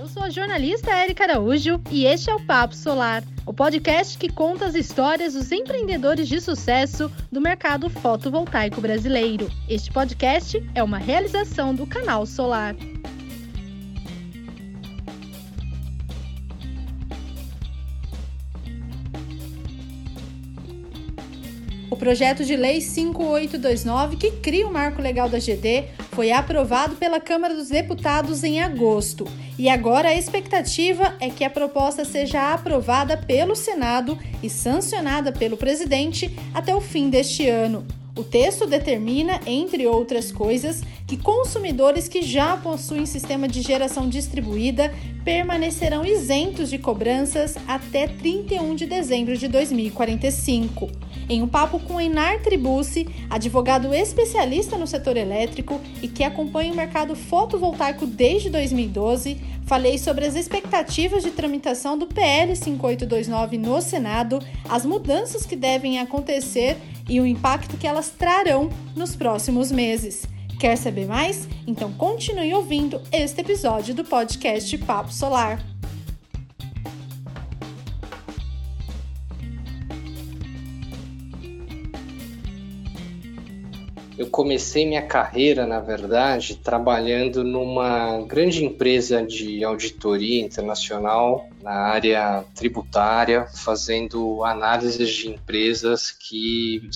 Eu sou a jornalista Érica Araújo e este é o Papo Solar, o podcast que conta as histórias dos empreendedores de sucesso do mercado fotovoltaico brasileiro. Este podcast é uma realização do Canal Solar. O projeto de lei 5829, que cria o marco legal da GD, foi aprovado pela Câmara dos Deputados em agosto. E agora a expectativa é que a proposta seja aprovada pelo Senado e sancionada pelo presidente até o fim deste ano. O texto determina, entre outras coisas, que consumidores que já possuem sistema de geração distribuída permanecerão isentos de cobranças até 31 de dezembro de 2045. Em um papo com Enar Tribucci, advogado especialista no setor elétrico e que acompanha o mercado fotovoltaico desde 2012, falei sobre as expectativas de tramitação do PL 5829 no Senado, as mudanças que devem acontecer e o impacto que elas trarão nos próximos meses. Quer saber mais? Então continue ouvindo este episódio do podcast Papo Solar. Eu comecei minha carreira, na verdade, trabalhando numa grande empresa de auditoria internacional na área tributária, fazendo análises de empresas que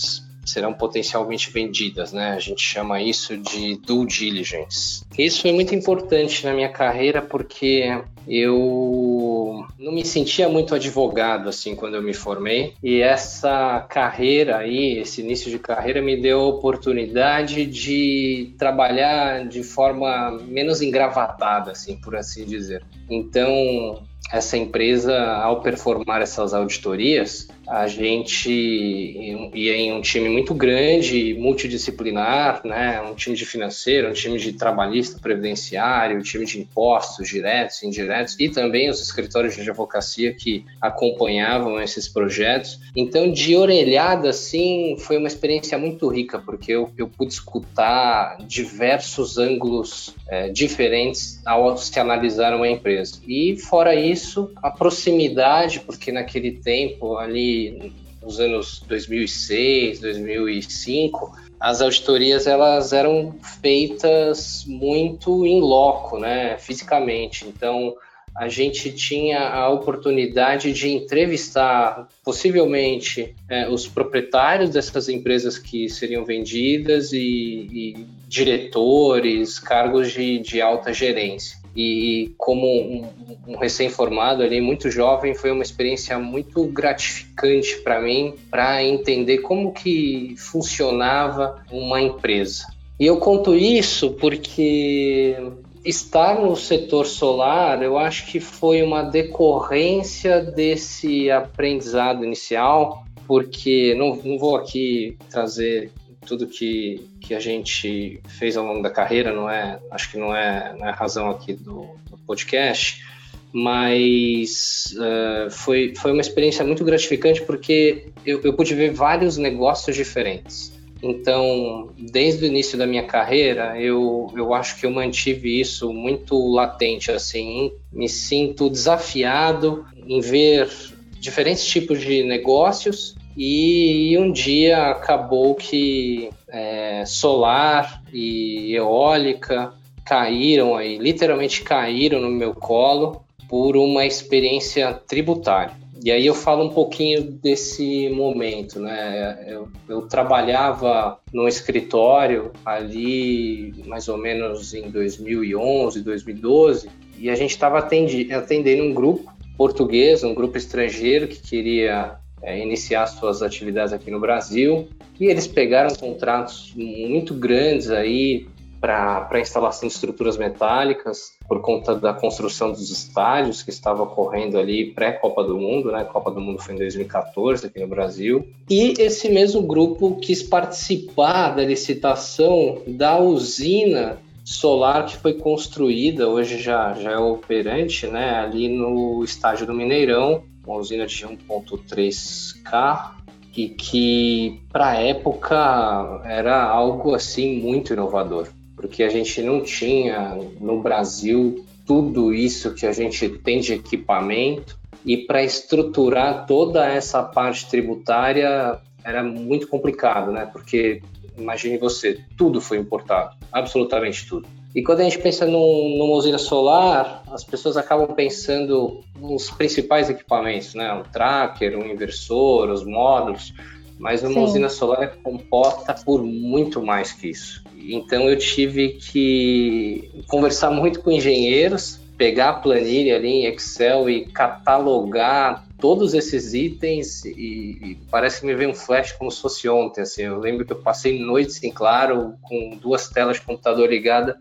serão potencialmente vendidas, né? A gente chama isso de due diligence. Isso foi muito importante na minha carreira porque eu não me sentia muito advogado assim quando eu me formei e essa carreira aí, esse início de carreira me deu a oportunidade de trabalhar de forma menos engravatada, assim, por assim dizer. Então, essa empresa, ao performar essas auditorias, a gente ia em um time muito grande, multidisciplinar, né? um time de financeiro, um time de trabalhista, previdenciário, um time de impostos diretos e indiretos, e também os escritórios de advocacia que acompanhavam esses projetos. Então, de orelhada, assim, foi uma experiência muito rica, porque eu, eu pude escutar diversos ângulos é, diferentes ao se analisar uma empresa. E, fora isso, a proximidade, porque naquele tempo ali nos anos 2006, 2005, as auditorias elas eram feitas muito em loco, né, fisicamente. Então, a gente tinha a oportunidade de entrevistar possivelmente é, os proprietários dessas empresas que seriam vendidas e, e diretores, cargos de, de alta gerência e como um, um recém-formado ali, muito jovem, foi uma experiência muito gratificante para mim, para entender como que funcionava uma empresa. E eu conto isso porque estar no setor solar, eu acho que foi uma decorrência desse aprendizado inicial, porque não, não vou aqui trazer tudo que, que a gente fez ao longo da carreira, não é, acho que não é, não é a razão aqui do, do podcast, mas uh, foi, foi uma experiência muito gratificante porque eu, eu pude ver vários negócios diferentes. Então, desde o início da minha carreira, eu, eu acho que eu mantive isso muito latente, assim, me sinto desafiado em ver diferentes tipos de negócios e um dia acabou que é, solar e eólica caíram aí, literalmente caíram no meu colo por uma experiência tributária. E aí eu falo um pouquinho desse momento, né? Eu, eu trabalhava no escritório ali mais ou menos em 2011, 2012, e a gente estava atendendo um grupo português, um grupo estrangeiro que queria é, iniciar suas atividades aqui no Brasil. E eles pegaram contratos muito grandes aí para instalação de estruturas metálicas por conta da construção dos estádios que estava ocorrendo ali pré-Copa do Mundo, né? A Copa do Mundo foi em 2014 aqui no Brasil. E esse mesmo grupo quis participar da licitação da usina solar que foi construída, hoje já, já é operante, né? Ali no estádio do Mineirão, uma usina de 1.3K e que para a época era algo assim muito inovador, porque a gente não tinha no Brasil tudo isso que a gente tem de equipamento e para estruturar toda essa parte tributária era muito complicado, né? Porque imagine você, tudo foi importado, absolutamente tudo. E quando a gente pensa num, numa usina solar, as pessoas acabam pensando nos principais equipamentos, né? Um tracker, um inversor, os módulos, mas uma Sim. usina solar é composta por muito mais que isso. Então eu tive que conversar muito com engenheiros, pegar a planilha ali em Excel e catalogar todos esses itens e, e, parece que me veio um flash como se fosse ontem, assim, eu lembro que eu passei noites em claro com duas telas de computador ligada,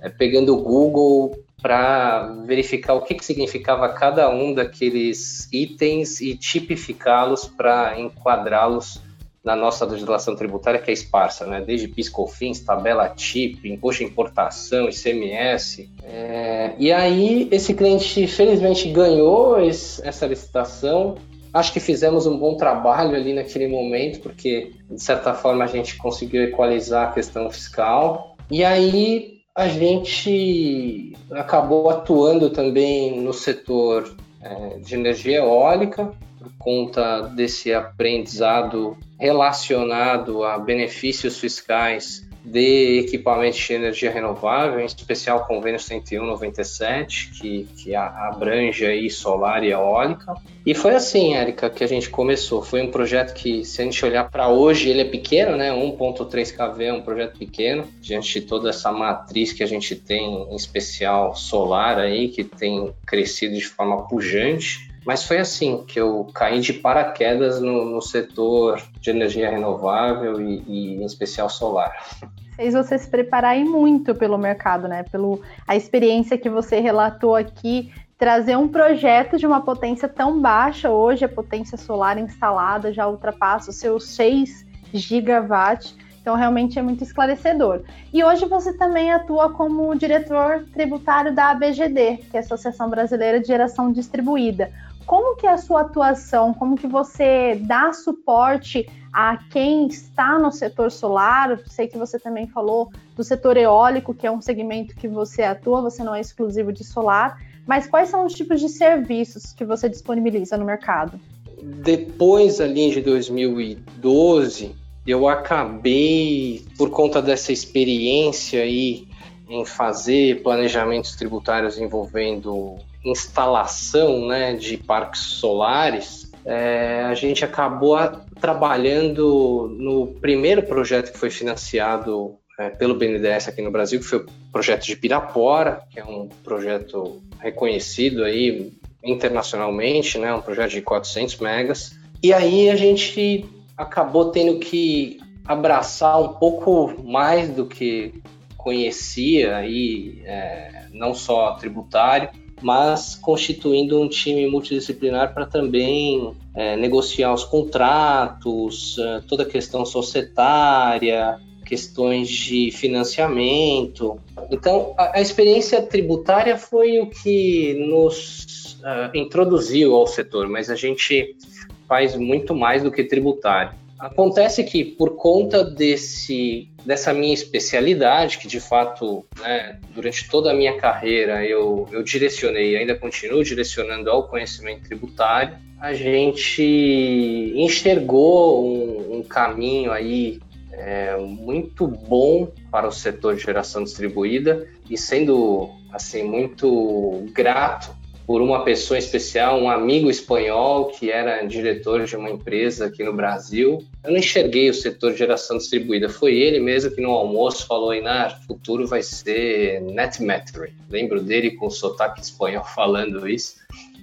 é, pegando o Google para verificar o que, que significava cada um daqueles itens e tipificá-los para enquadrá-los na nossa legislação tributária que é esparsa, né? desde PIS/COFINS, tabela TIP, imposto de importação, ICMS. É... E aí esse cliente felizmente ganhou esse, essa licitação. Acho que fizemos um bom trabalho ali naquele momento, porque de certa forma a gente conseguiu equalizar a questão fiscal. E aí a gente acabou atuando também no setor é, de energia eólica, por conta desse aprendizado relacionado a benefícios fiscais de equipamentos de energia renovável, em especial o convênio 10197, que, que abrange aí solar e eólica. E foi assim, Érica, que a gente começou. Foi um projeto que, se a gente olhar para hoje, ele é pequeno, né? 1.3 kV é um projeto pequeno, diante de toda essa matriz que a gente tem, em especial solar aí, que tem crescido de forma pujante. Mas foi assim que eu caí de paraquedas no, no setor de energia renovável e, e, em especial solar. Fez você se preparar muito pelo mercado, né? Pelo a experiência que você relatou aqui, trazer um projeto de uma potência tão baixa hoje, a potência solar instalada já ultrapassa os seus 6 gigawatts. Então, realmente é muito esclarecedor. E hoje você também atua como diretor tributário da ABGD, que é a Associação Brasileira de Geração Distribuída como que é a sua atuação, como que você dá suporte a quem está no setor solar? sei que você também falou do setor eólico, que é um segmento que você atua, você não é exclusivo de solar, mas quais são os tipos de serviços que você disponibiliza no mercado? Depois ali de 2012, eu acabei, por conta dessa experiência aí em fazer planejamentos tributários envolvendo instalação né, de parques solares, é, a gente acabou trabalhando no primeiro projeto que foi financiado é, pelo BNDES aqui no Brasil, que foi o projeto de Pirapora, que é um projeto reconhecido aí internacionalmente, né, um projeto de 400 megas. E aí a gente acabou tendo que abraçar um pouco mais do que conhecia aí, é, não só tributário, mas constituindo um time multidisciplinar para também é, negociar os contratos, é, toda a questão societária, questões de financiamento. Então, a, a experiência tributária foi o que nos uh, introduziu ao setor, mas a gente faz muito mais do que tributário. Acontece que, por conta desse, dessa minha especialidade, que de fato, né, durante toda a minha carreira eu, eu direcionei ainda continuo direcionando ao conhecimento tributário, a gente enxergou um, um caminho aí é, muito bom para o setor de geração distribuída e sendo assim muito grato por uma pessoa especial, um amigo espanhol que era diretor de uma empresa aqui no Brasil. Eu não enxerguei o setor de geração distribuída, foi ele mesmo que no almoço falou: Inar, futuro vai ser net metering. Lembro dele com o sotaque espanhol falando isso.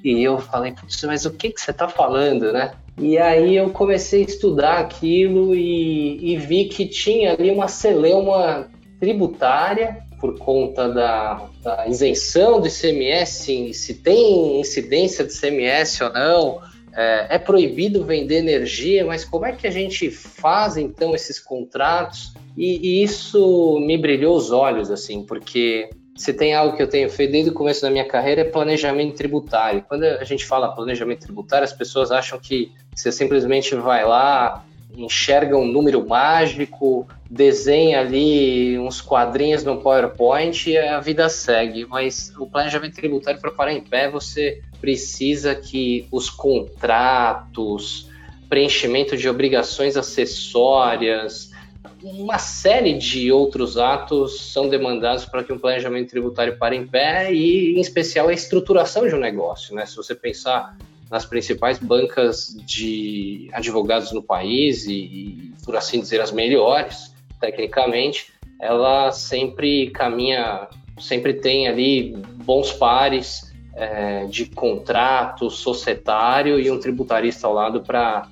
E eu falei, mas o que, que você está falando, né? E aí eu comecei a estudar aquilo e, e vi que tinha ali uma celeuma tributária por conta da, da isenção do ICMS, se tem incidência de ICMS ou não, é, é, proibido vender energia, mas como é que a gente faz então esses contratos? E, e, isso me brilhou os olhos, assim, porque se tem algo que eu tenho feito desde o começo da minha carreira é planejamento tributário. Quando a gente fala planejamento tributário, as pessoas acham que você simplesmente vai lá enxerga um número mágico, desenha ali uns quadrinhos no PowerPoint e a vida segue. Mas o planejamento tributário para parar em pé, você precisa que os contratos, preenchimento de obrigações acessórias, uma série de outros atos são demandados para que um planejamento tributário pare em pé e, em especial, a estruturação de um negócio. Né? Se você pensar nas principais bancas de advogados no país e, e, por assim dizer, as melhores, tecnicamente, ela sempre caminha, sempre tem ali bons pares é, de contrato societário e um tributarista ao lado para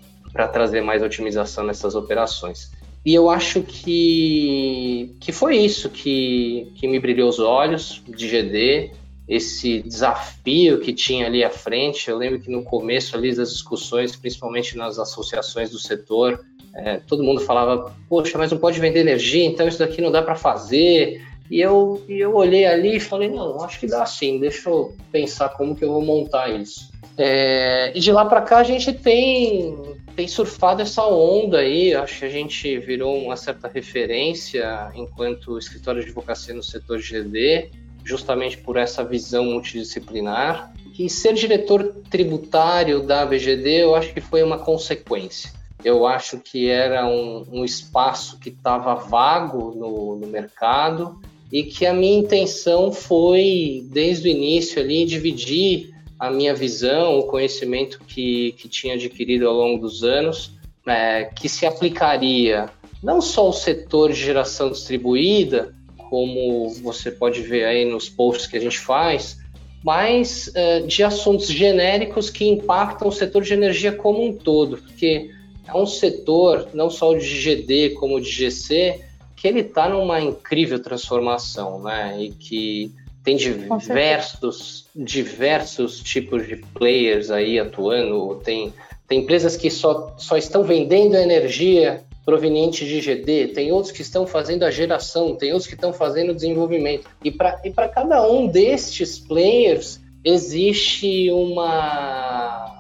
trazer mais otimização nessas operações. E eu acho que, que foi isso que, que me brilhou os olhos de GD, esse desafio que tinha ali à frente. Eu lembro que no começo ali das discussões, principalmente nas associações do setor, é, todo mundo falava: Poxa, mas não pode vender energia, então isso daqui não dá para fazer. E eu, eu olhei ali e falei: Não, acho que dá sim, deixa eu pensar como que eu vou montar isso. É, e de lá para cá a gente tem, tem surfado essa onda aí, acho que a gente virou uma certa referência enquanto escritório de advocacia no setor GD justamente por essa visão multidisciplinar. E ser diretor tributário da ABGD, eu acho que foi uma consequência. Eu acho que era um, um espaço que estava vago no, no mercado e que a minha intenção foi, desde o início ali, dividir a minha visão, o conhecimento que, que tinha adquirido ao longo dos anos, é, que se aplicaria não só ao setor de geração distribuída, como você pode ver aí nos posts que a gente faz, mas uh, de assuntos genéricos que impactam o setor de energia como um todo, porque é um setor, não só de GD como de GC, que ele está numa incrível transformação, né? E que tem diversos, diversos tipos de players aí atuando, tem, tem empresas que só, só estão vendendo energia proveniente de GD, tem outros que estão fazendo a geração, tem outros que estão fazendo o desenvolvimento. E para e cada um destes players existe uma,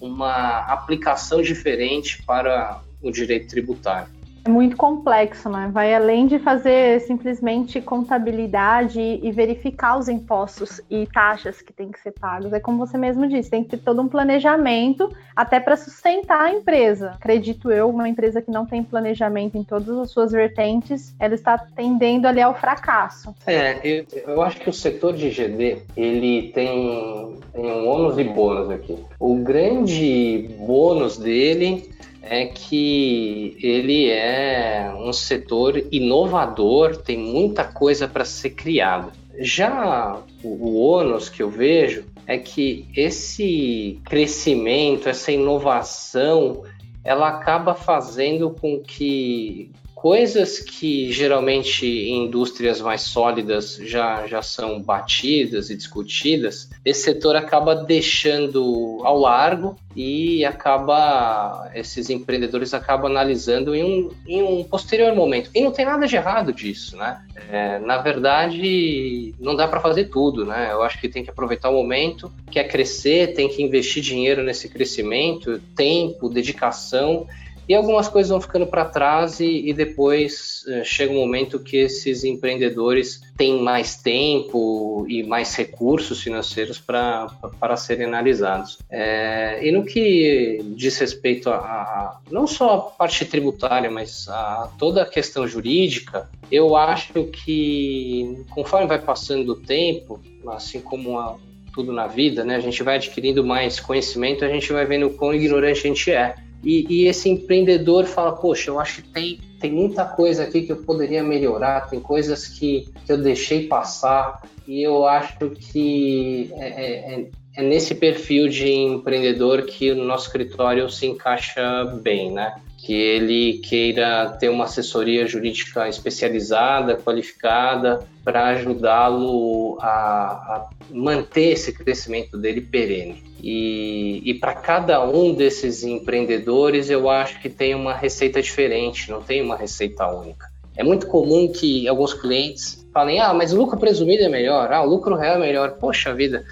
uma aplicação diferente para o direito tributário é muito complexo, né? Vai além de fazer simplesmente contabilidade e verificar os impostos e taxas que têm que ser pagos. É como você mesmo disse, tem que ter todo um planejamento até para sustentar a empresa. Acredito eu, uma empresa que não tem planejamento em todas as suas vertentes, ela está tendendo ali ao fracasso. É, eu, eu acho que o setor de GD, ele tem, tem um ônus e bônus aqui. O grande bônus dele é que ele é um setor inovador, tem muita coisa para ser criada. Já o, o ônus que eu vejo é que esse crescimento, essa inovação, ela acaba fazendo com que coisas que geralmente em indústrias mais sólidas já, já são batidas e discutidas, esse setor acaba deixando ao largo e acaba esses empreendedores acabam analisando em um, em um posterior momento. E não tem nada de errado disso, né? É, na verdade, não dá para fazer tudo, né? Eu acho que tem que aproveitar o momento, quer crescer, tem que investir dinheiro nesse crescimento, tempo, dedicação e algumas coisas vão ficando para trás e, e depois uh, chega um momento que esses empreendedores têm mais tempo e mais recursos financeiros para serem analisados. É, e no que diz respeito a, a, não só a parte tributária, mas a toda a questão jurídica, eu acho que conforme vai passando o tempo, assim como a, tudo na vida, né, a gente vai adquirindo mais conhecimento, a gente vai vendo quão ignorante a gente é. E, e, esse empreendedor fala, poxa, eu acho que tem, tem muita coisa aqui que eu poderia melhorar, tem coisas que, que eu deixei passar, e eu acho que é, é, é, é nesse perfil de empreendedor que o nosso escritório se encaixa bem, né? Que ele queira ter uma assessoria jurídica especializada, qualificada, para ajudá-lo a, a manter esse crescimento dele perene. E, e para cada um desses empreendedores, eu acho que tem uma receita diferente, não tem uma receita única. É muito comum que alguns clientes falem: ah, mas o lucro presumido é melhor, ah, o lucro real é melhor. Poxa vida,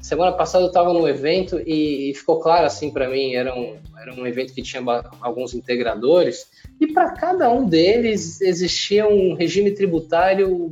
semana passada eu estava num evento e, e, ficou claro assim para mim, era um, era um evento que tinha alguns integradores, e para cada um deles existia um regime tributário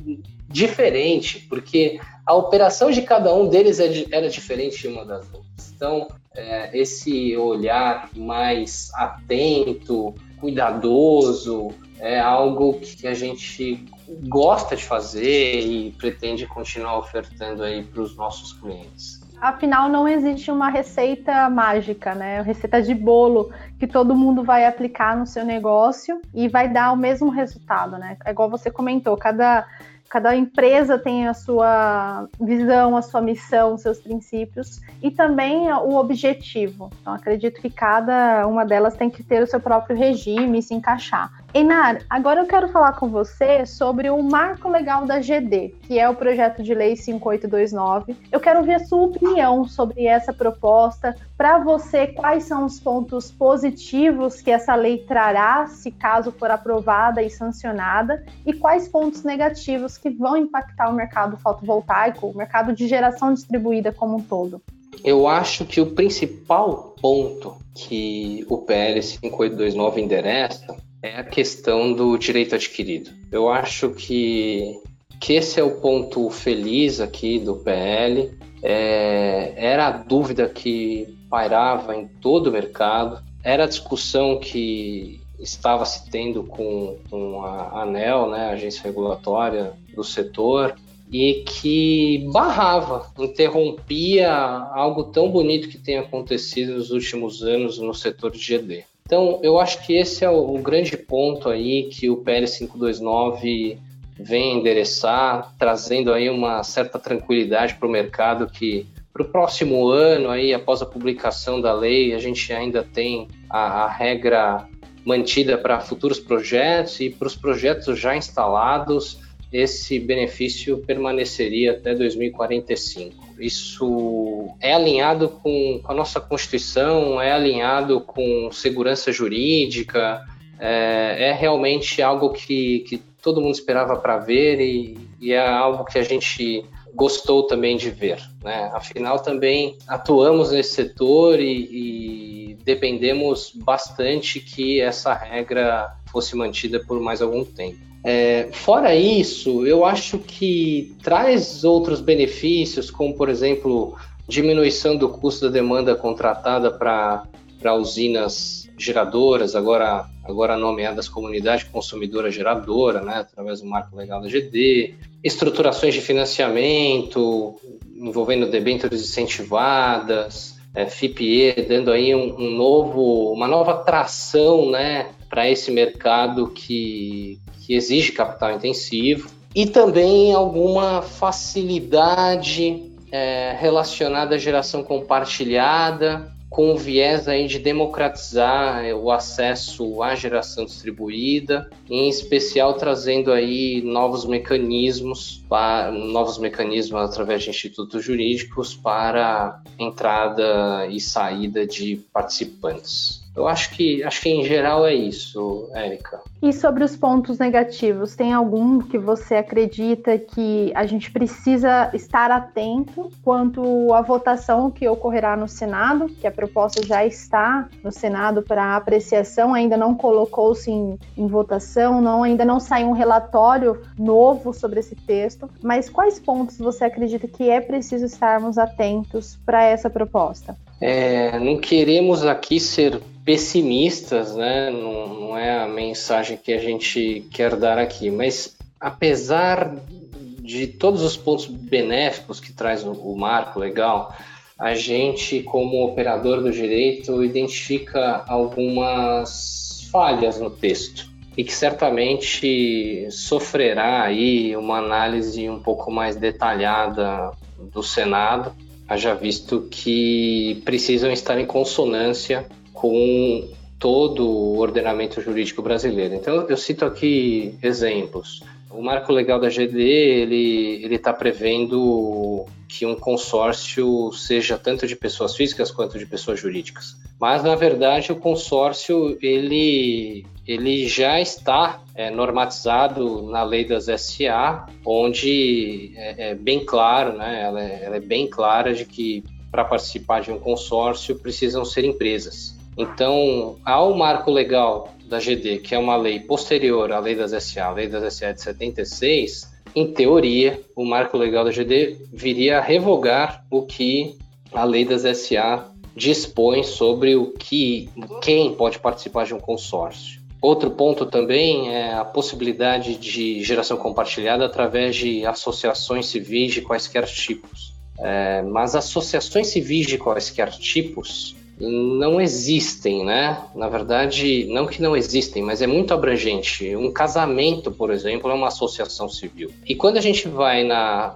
diferente, porque a operação de cada um deles é era diferente de uma das outras. Então, é, esse olhar mais atento, cuidadoso, é algo que a gente gosta de fazer e pretende continuar ofertando aí para os nossos clientes. Afinal, não existe uma receita mágica, né? Receita de bolo que todo mundo vai aplicar no seu negócio e vai dar o mesmo resultado, né? É igual você comentou, cada Cada empresa tem a sua visão, a sua missão, seus princípios e também o objetivo. Então, acredito que cada uma delas tem que ter o seu próprio regime e se encaixar. Einar, agora eu quero falar com você sobre o marco legal da GD, que é o projeto de lei 5829. Eu quero ver a sua opinião sobre essa proposta. Para você, quais são os pontos positivos que essa lei trará, se caso for aprovada e sancionada, e quais pontos negativos que vão impactar o mercado fotovoltaico, o mercado de geração distribuída como um todo? Eu acho que o principal ponto que o PL 5829 endereça é a questão do direito adquirido. Eu acho que, que esse é o ponto feliz aqui do PL. É, era a dúvida que pairava em todo o mercado, era a discussão que estava se tendo com, com a ANEL, né, a agência regulatória do setor, e que barrava, interrompia algo tão bonito que tem acontecido nos últimos anos no setor de GD. Então, eu acho que esse é o, o grande ponto aí que o PL 529 vem endereçar, trazendo aí uma certa tranquilidade para o mercado que para o próximo ano, aí, após a publicação da lei, a gente ainda tem a, a regra mantida para futuros projetos e para os projetos já instalados, esse benefício permaneceria até 2045. Isso é alinhado com, a nossa Constituição, é alinhado com segurança jurídica, é, é realmente algo que, que todo mundo esperava para ver e, e é algo que a gente gostou também de ver. Né? Afinal, também atuamos nesse setor e, e, dependemos bastante que essa regra fosse mantida por mais algum tempo. É, fora isso, eu acho que traz outros benefícios, como por exemplo diminuição do custo da demanda contratada para usinas geradoras, agora, agora nomeadas comunidade consumidora geradora, né, através do marco legal da GD, estruturações de financiamento envolvendo debêntures incentivadas, é, FIPE, dando aí um, um novo, uma nova tração né, para esse mercado que, que exige capital intensivo e também alguma facilidade é, relacionada à geração compartilhada, com o viés aí de democratizar o acesso à geração distribuída, em especial trazendo aí novos mecanismos, para, novos mecanismos através de institutos jurídicos para entrada e saída de participantes. Eu acho que, acho que em geral é isso, Érica. E sobre os pontos negativos, tem algum que você acredita que a gente precisa estar atento quanto à votação que ocorrerá no Senado, que a proposta já está no Senado para apreciação, ainda não colocou-se em, em votação, não, ainda não saiu um relatório novo sobre esse texto, mas quais pontos você acredita que é preciso estarmos atentos para essa proposta? É, não queremos aqui ser pessimistas, né? Não, não, é a mensagem que a gente quer dar aqui, mas apesar de todos os pontos benéficos que traz o, o marco legal, a gente, como operador do direito, identifica algumas falhas no texto e que certamente sofrerá aí uma análise um pouco mais detalhada do Senado haja visto que precisam estar em consonância com todo o ordenamento jurídico brasileiro. Então, eu cito aqui exemplos. O marco legal da GD ele está prevendo que um consórcio seja tanto de pessoas físicas quanto de pessoas jurídicas. Mas na verdade o consórcio ele ele já está é, normatizado na lei das SA, onde é, é bem claro, né? Ela é, ela é bem clara de que para participar de um consórcio precisam ser empresas. Então, ao marco legal da GD, que é uma lei posterior à lei das SA, a lei das SA de 76, em teoria, o marco legal da GD viria a revogar o que a lei das SA dispõe sobre o que quem pode participar de um consórcio. Outro ponto também é a possibilidade de geração compartilhada através de associações civis de quaisquer tipos. É, mas associações civis de quaisquer tipos não existem, né? Na verdade, não que não existem, mas é muito abrangente. Um casamento, por exemplo, é uma associação civil. E quando a gente vai na,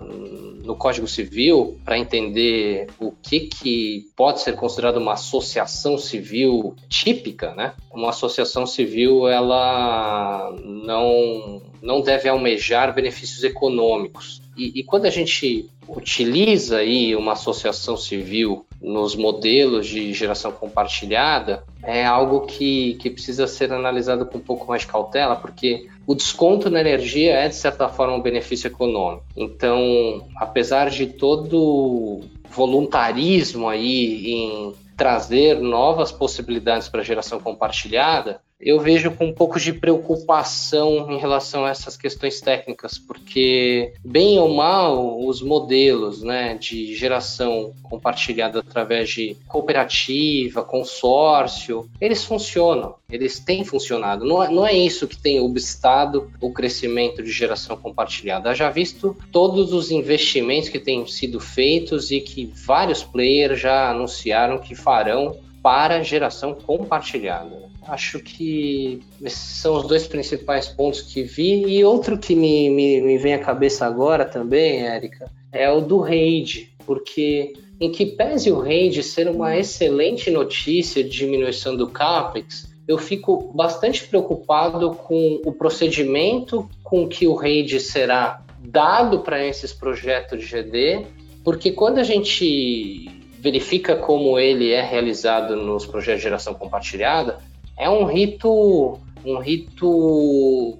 no Código Civil para entender o que, que pode ser considerado uma associação civil típica, né? Uma associação civil, ela não, não deve almejar benefícios econômicos. E, e quando a gente utiliza aí uma associação civil nos modelos de geração compartilhada é algo que, que precisa ser analisado com um pouco mais de cautela, porque o desconto na energia é, de certa forma, um benefício econômico. Então, apesar de todo voluntarismo aí em trazer novas possibilidades para geração compartilhada, eu vejo com um pouco de preocupação em relação a essas questões técnicas, porque, bem ou mal, os modelos né, de geração compartilhada através de cooperativa, consórcio, eles funcionam, eles têm funcionado. Não é, não é isso que tem obstado o crescimento de geração compartilhada. Já visto todos os investimentos que têm sido feitos e que vários players já anunciaram que farão para geração compartilhada. Acho que esses são os dois principais pontos que vi. E outro que me, me, me vem à cabeça agora também, Érica, é o do RAID, porque em que pese o RAID ser uma excelente notícia de diminuição do CAPEX, eu fico bastante preocupado com o procedimento com que o RAID será dado para esses projetos de GD, porque quando a gente verifica como ele é realizado nos projetos de geração compartilhada, é um rito um rito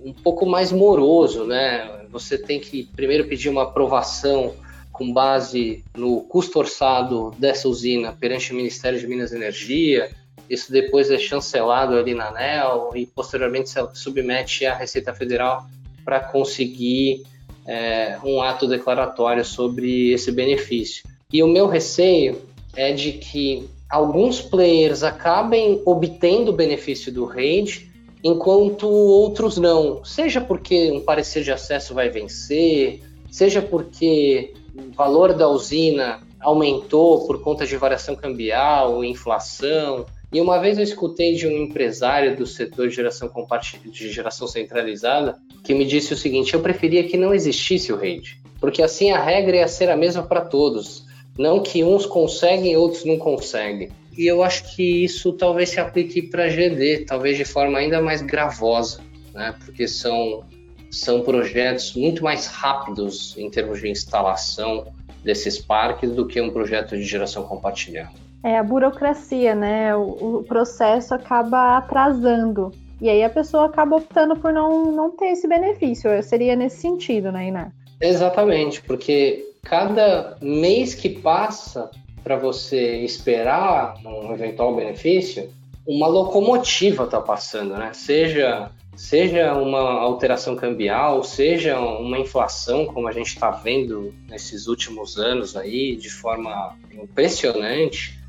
um pouco mais moroso, né? Você tem que primeiro pedir uma aprovação com base no custo orçado dessa usina perante o Ministério de Minas e Energia. Isso depois é chancelado ali na ANEL e posteriormente se submete à Receita Federal para conseguir é, um ato declaratório sobre esse benefício. E o meu receio é de que alguns players acabem obtendo o benefício do RAID, enquanto outros não. Seja porque um parecer de acesso vai vencer, seja porque o valor da usina aumentou por conta de variação cambial, inflação. E uma vez eu escutei de um empresário do setor de geração de geração centralizada que me disse o seguinte: eu preferia que não existisse o RAID, porque assim a regra ia ser a mesma para todos. Não que uns conseguem outros não conseguem. E eu acho que isso talvez se aplique para GD, talvez de forma ainda mais gravosa, né? porque são, são projetos muito mais rápidos em termos de instalação desses parques do que um projeto de geração compartilhada. É a burocracia, né? O, o processo acaba atrasando. E aí a pessoa acaba optando por não, não ter esse benefício. Seria nesse sentido, né, Iná? Exatamente, porque cada mês que passa para você esperar um eventual benefício, uma locomotiva está passando, né? Seja seja uma alteração cambial, seja uma inflação, como a gente está vendo nesses últimos anos aí, de forma impressionante,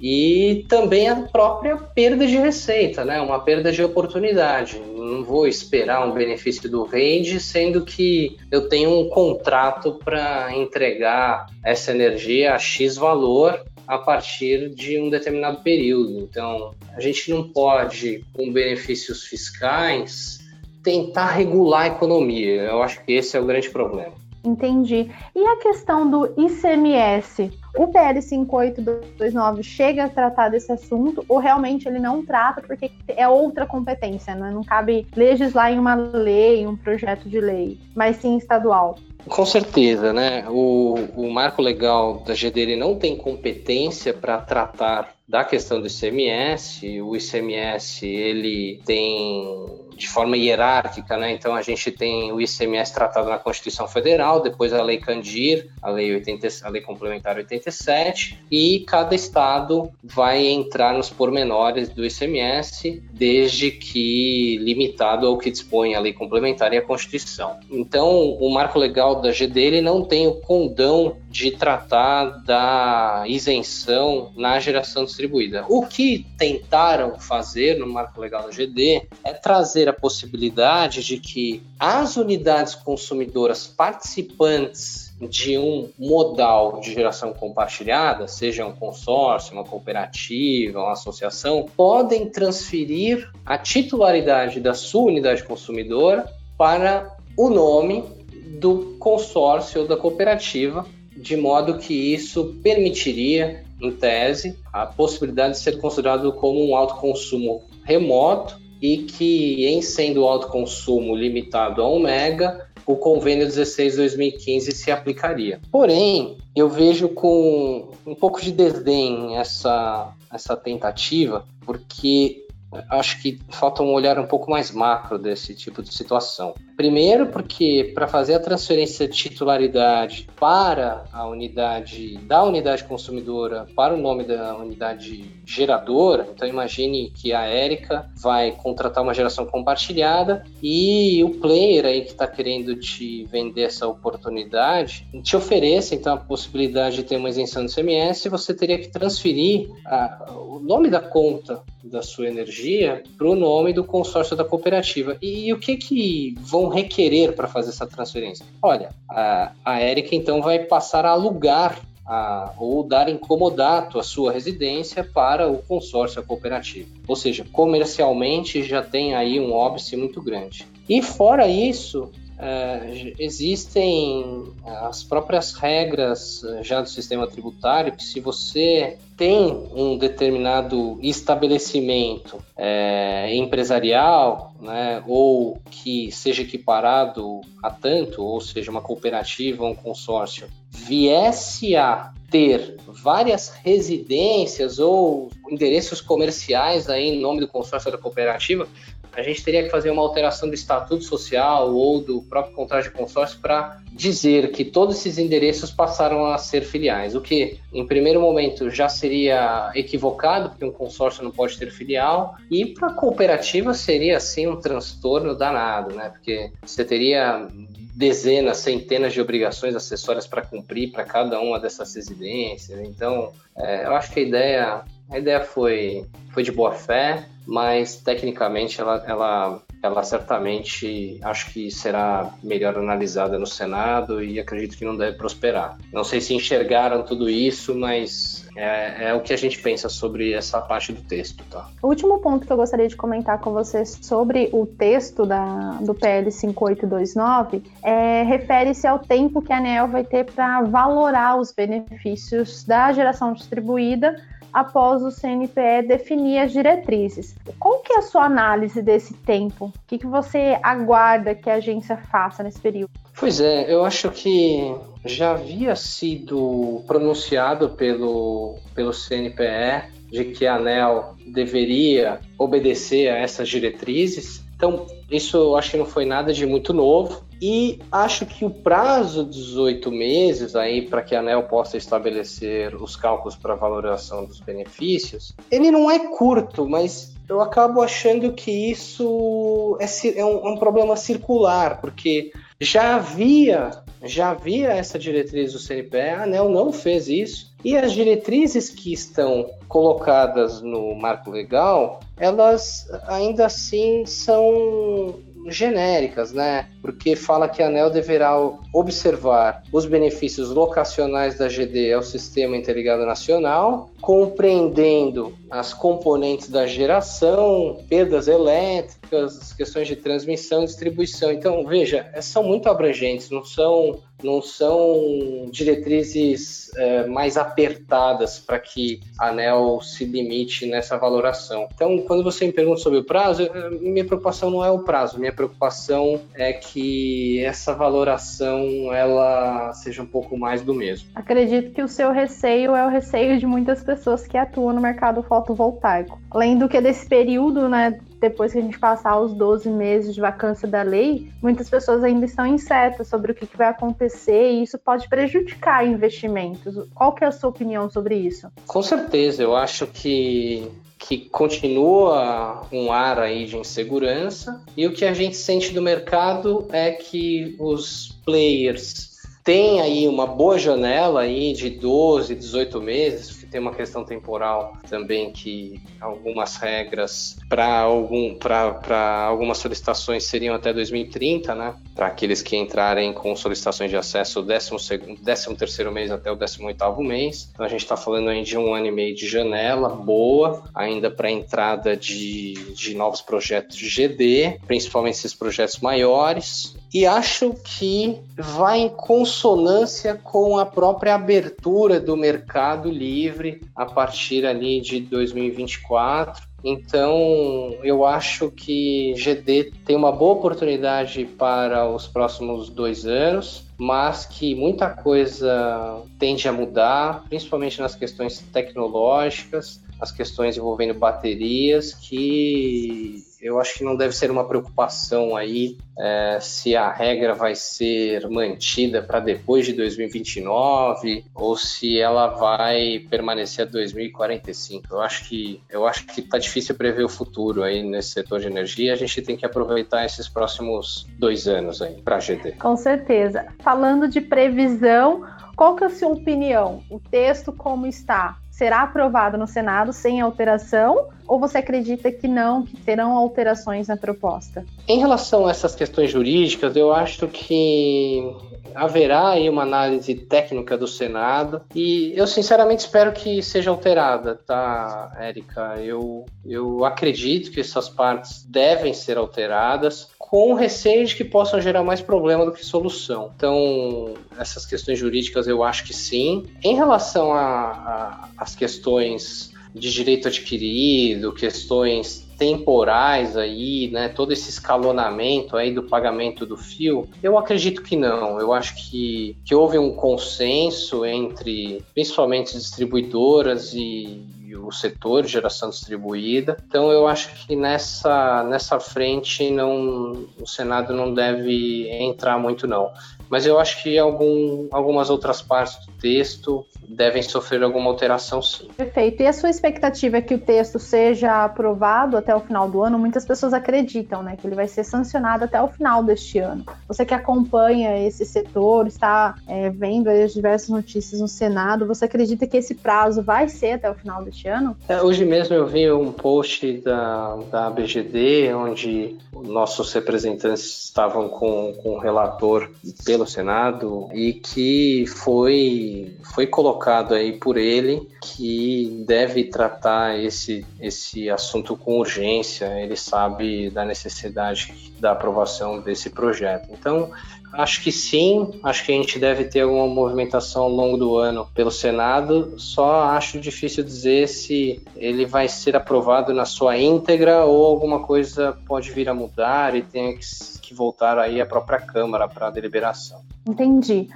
e também a própria perda de receita, né? Uma perda de oportunidade. Não vou esperar um benefício do range, sendo que eu tenho um contrato para entregar essa energia a X valor a partir de um determinado período. Então, a gente não pode, com benefícios fiscais, tentar regular a economia. Eu acho que esse é o grande problema. Entendi. E a questão do ICMS? O PL 5829 chega a tratar desse assunto ou realmente ele não trata porque é outra competência, né? não cabe legislar em uma lei, em um projeto de lei, mas sim estadual? Com certeza, né? O, o marco legal da GD não tem competência para tratar da questão do ICMS. O ICMS ele tem de forma hierárquica, né? Então a gente tem o ICMS tratado na Constituição Federal, depois a Lei Candir, a Lei 80, a Lei Complementar 87, e cada estado vai entrar nos pormenores do ICMS, desde que limitado ao que dispõe a Lei Complementar e a Constituição. Então, o marco legal da GD ele não tem o condão de tratar da isenção na geração distribuída. O que tentaram fazer no marco legal da GD é trazer a possibilidade de que as unidades consumidoras participantes de um modal de geração compartilhada, seja um consórcio, uma cooperativa, uma associação, podem transferir a titularidade da sua unidade consumidora para o nome do consórcio ou da cooperativa, de modo que isso permitiria, em tese, a possibilidade de ser considerado como um autoconsumo remoto e que, em sendo o autoconsumo limitado a 1 mega, o convênio 16-2015 se aplicaria. Porém, eu vejo com um pouco de desdém essa, essa tentativa, porque acho que falta um olhar um pouco mais macro desse tipo de situação. Primeiro, porque para fazer a transferência de titularidade para a unidade da unidade consumidora para o nome da unidade geradora, então imagine que a Érica vai contratar uma geração compartilhada e o player aí que está querendo te vender essa oportunidade te oferece então a possibilidade de ter uma isenção do CMS, você teria que transferir a, o nome da conta da sua energia para o nome do consórcio da cooperativa. E o que que vão requerer para fazer essa transferência? Olha, a, a Érica então vai passar a alugar a, ou dar incomodato a sua residência para o consórcio cooperativo. Ou seja, comercialmente já tem aí um óbice muito grande. E fora isso, é, existem as próprias regras é, já do sistema tributário que se você tem um determinado estabelecimento é, empresarial, né, ou que seja equiparado a tanto, ou seja, uma cooperativa, um consórcio, viesse a ter várias residências ou endereços comerciais aí em nome do consórcio da cooperativa, a gente teria que fazer uma alteração do estatuto social ou do próprio contrato de consórcio para dizer que todos esses endereços passaram a ser filiais, o que, em primeiro momento, já seria equivocado, porque um consórcio não pode ter filial, e para a cooperativa seria, assim, um transtorno danado, né? Porque você teria dezenas, centenas de obrigações acessórias para cumprir para cada uma dessas residências. Então, é, eu acho que a ideia, a ideia foi, foi de boa fé, mas tecnicamente ela, ela, ela certamente acho que será melhor analisada no Senado e acredito que não deve prosperar. Não sei se enxergaram tudo isso, mas é, é, o que a gente pensa sobre essa parte do texto. Tá? O último ponto que eu gostaria de comentar com vocês sobre o texto da, do PL 5829 é, refere-se ao tempo que a ANEL vai ter para valorar os benefícios da geração distribuída após o CNPE definir as diretrizes. Qual que é a sua análise desse tempo? O que, que você aguarda que a agência faça nesse período? Pois é, eu acho que já havia sido pronunciado pelo, pelo CNPE de que a ANEL deveria obedecer a essas diretrizes. Então, isso eu acho que não foi nada de muito novo. E acho que o prazo de 18 meses aí para que a ANEL possa estabelecer os cálculos para valoração dos benefícios, ele não é curto, mas eu acabo achando que isso é, é um, é um problema circular, porque já havia, já havia essa diretriz do CNPE, a ANEL não fez isso, e as diretrizes que estão colocadas no marco legal, elas ainda assim são genéricas, né? Porque fala que a ANEL deverá observar os benefícios locacionais da GD ao Sistema Interligado Nacional, compreendendo as componentes da geração, perdas elétricas, questões de transmissão e distribuição. Então, veja, são muito abrangentes, não são não são diretrizes é, mais apertadas para que a ANEL se limite nessa valoração. Então, quando você me pergunta sobre o prazo, minha preocupação não é o prazo, minha preocupação é que essa valoração ela seja um pouco mais do mesmo. Acredito que o seu receio é o receio de muitas pessoas que atuam no mercado fotovoltaico. Além do que desse período, né, depois que a gente passar os 12 meses de vacância da lei, muitas pessoas ainda estão incertas sobre o que, que vai acontecer e isso pode prejudicar investimentos. Qual que é a sua opinião sobre isso? Com certeza, eu acho que que continua um ar aí de insegurança e o que a gente sente do mercado é que os players têm aí uma boa janela aí de 12, 18 meses, tem uma questão temporal também que algumas regras para algum, algumas solicitações seriam até 2030, né? Para aqueles que entrarem com solicitações de acesso do 13 terceiro mês até o 18 mês. Então a gente está falando aí de um ano e meio de janela boa, ainda para entrada de, de novos projetos de GD, principalmente esses projetos maiores e acho que vai em consonância com a própria abertura do mercado livre a partir ali de 2024. Então, eu acho que GD tem uma boa oportunidade para os próximos dois anos, mas que muita coisa tende a mudar, principalmente nas questões tecnológicas, as questões envolvendo baterias, que eu acho que não deve ser uma preocupação aí é, se a regra vai ser mantida para depois de 2029 ou se ela vai permanecer a 2045. Eu acho que eu acho que está difícil prever o futuro aí nesse setor de energia. A gente tem que aproveitar esses próximos dois anos aí para a GD. Com certeza. Falando de previsão, qual que é a sua opinião? O texto como está? será aprovado no Senado sem alteração? Ou você acredita que não, que terão alterações na proposta? Em relação a essas questões jurídicas, eu acho que haverá aí uma análise técnica do Senado e eu sinceramente espero que seja alterada, tá, Érica? Eu, eu acredito que essas partes devem ser alteradas com receio de que possam gerar mais problema do que solução. Então, essas questões jurídicas eu acho que sim. Em relação às questões de direito adquirido, questões temporais aí, né, todo esse escalonamento aí do pagamento do fio, eu acredito que não. Eu acho que, que houve um consenso entre principalmente distribuidoras e, o setor de geração distribuída. Então eu acho que nessa, nessa frente não, o Senado não deve entrar muito não. Mas eu acho que algum, algumas outras partes do texto devem sofrer alguma alteração sim. Perfeito. E a sua expectativa é que o texto seja aprovado até o final do ano? Muitas pessoas acreditam né, que ele vai ser sancionado até o final deste ano. Você que acompanha esse setor, está é, vendo as diversas notícias no Senado, você acredita que esse prazo vai ser até o final deste ano? É, hoje mesmo eu vi um post da, da BGD, onde nossos representantes estavam com, com o relator pelo Senado e que foi, foi colocado colocado aí por ele que deve tratar esse, esse assunto com urgência, ele sabe da necessidade da aprovação desse projeto. Então, Acho que sim, acho que a gente deve ter alguma movimentação ao longo do ano pelo Senado, só acho difícil dizer se ele vai ser aprovado na sua íntegra ou alguma coisa pode vir a mudar e tenha que voltar aí à própria Câmara para deliberação. Entendi.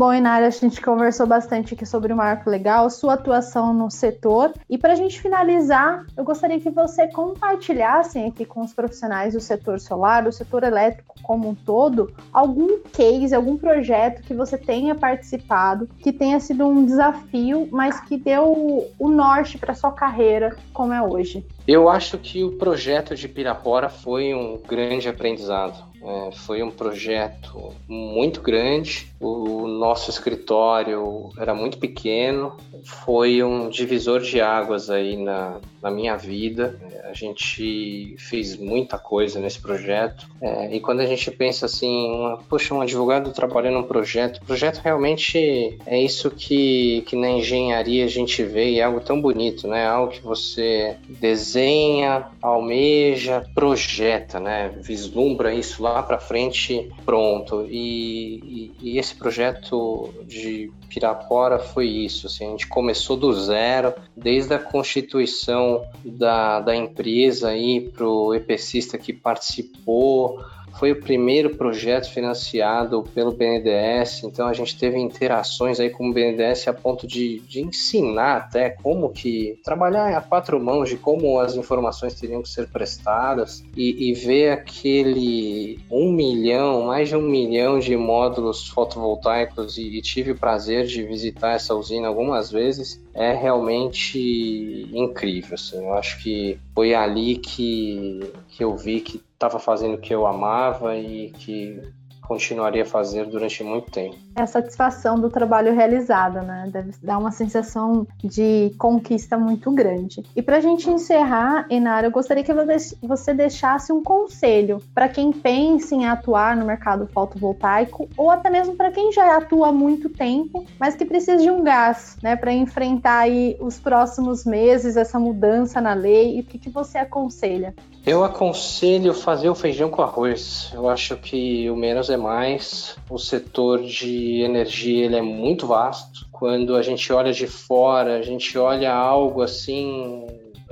Bom, Inara, a gente conversou bastante aqui sobre o marco legal, sua atuação no setor. E para a gente finalizar, eu gostaria que você compartilhasse aqui com os profissionais do setor solar, do setor elétrico como um todo, algum case, algum projeto que você tenha participado, que tenha sido um desafio, mas que deu o norte para sua carreira como é hoje. Eu acho que o projeto de Pirapora foi um grande aprendizado é, foi um projeto muito grande. O nosso escritório era muito pequeno. Foi um divisor de águas aí na, na minha vida. A gente fez muita coisa nesse projeto. É, e quando a gente pensa assim, poxa, um advogado trabalhando num projeto, projeto realmente é isso que, que na engenharia a gente vê e é algo tão bonito, né? Algo que você desenha, almeja, projeta, né? Vislumbra isso lá para frente pronto. E, e, e, esse projeto de Pirapora foi isso. Assim, a gente começou do zero, desde a constituição da, da empresa para o EPCista que participou, foi o primeiro projeto financiado pelo BNDES, então a gente teve interações aí com o BNDES a ponto de, de ensinar até como que trabalhar a quatro mãos de como as informações teriam que ser prestadas e, e ver aquele um milhão, mais de um milhão de módulos fotovoltaicos e, e tive o prazer de visitar essa usina algumas vezes é realmente incrível. Assim. Eu acho que foi ali que, que eu vi que estava fazendo o que eu amava e que continuaria a fazer durante muito tempo. A satisfação do trabalho realizado, né? Deve dar uma sensação de conquista muito grande. E para a gente encerrar, Enara, eu gostaria que você deixasse um conselho para quem pensa em atuar no mercado fotovoltaico ou até mesmo para quem já atua há muito tempo, mas que precisa de um gás, né, para enfrentar aí os próximos meses essa mudança na lei. E o que, que você aconselha? Eu aconselho fazer o feijão com arroz. Eu acho que o menos é mais. O setor de energia ele é muito vasto. Quando a gente olha de fora, a gente olha algo assim,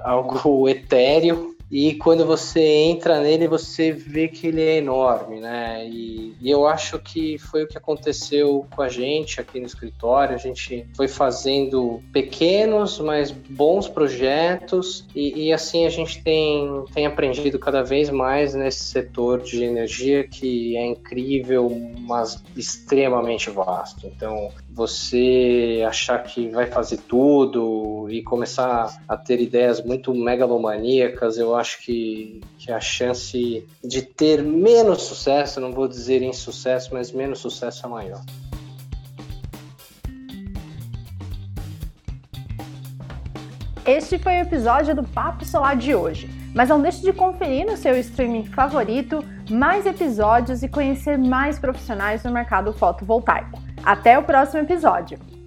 algo etéreo, e quando você entra nele, você vê que ele é enorme, né? E, e, eu acho que foi o que aconteceu com a gente aqui no escritório. A gente foi fazendo pequenos, mas bons projetos, e, e assim a gente tem, tem aprendido cada vez mais nesse setor de energia que é incrível, mas extremamente vasto. Então, você achar que vai fazer tudo e começar a ter ideias muito megalomaníacas, eu acho que, que a chance de ter menos sucesso, não vou dizer insucesso, mas menos sucesso é maior. Este foi o episódio do Papo Solar de hoje. Mas não deixe de conferir no seu streaming favorito mais episódios e conhecer mais profissionais no mercado fotovoltaico. Até o próximo episódio!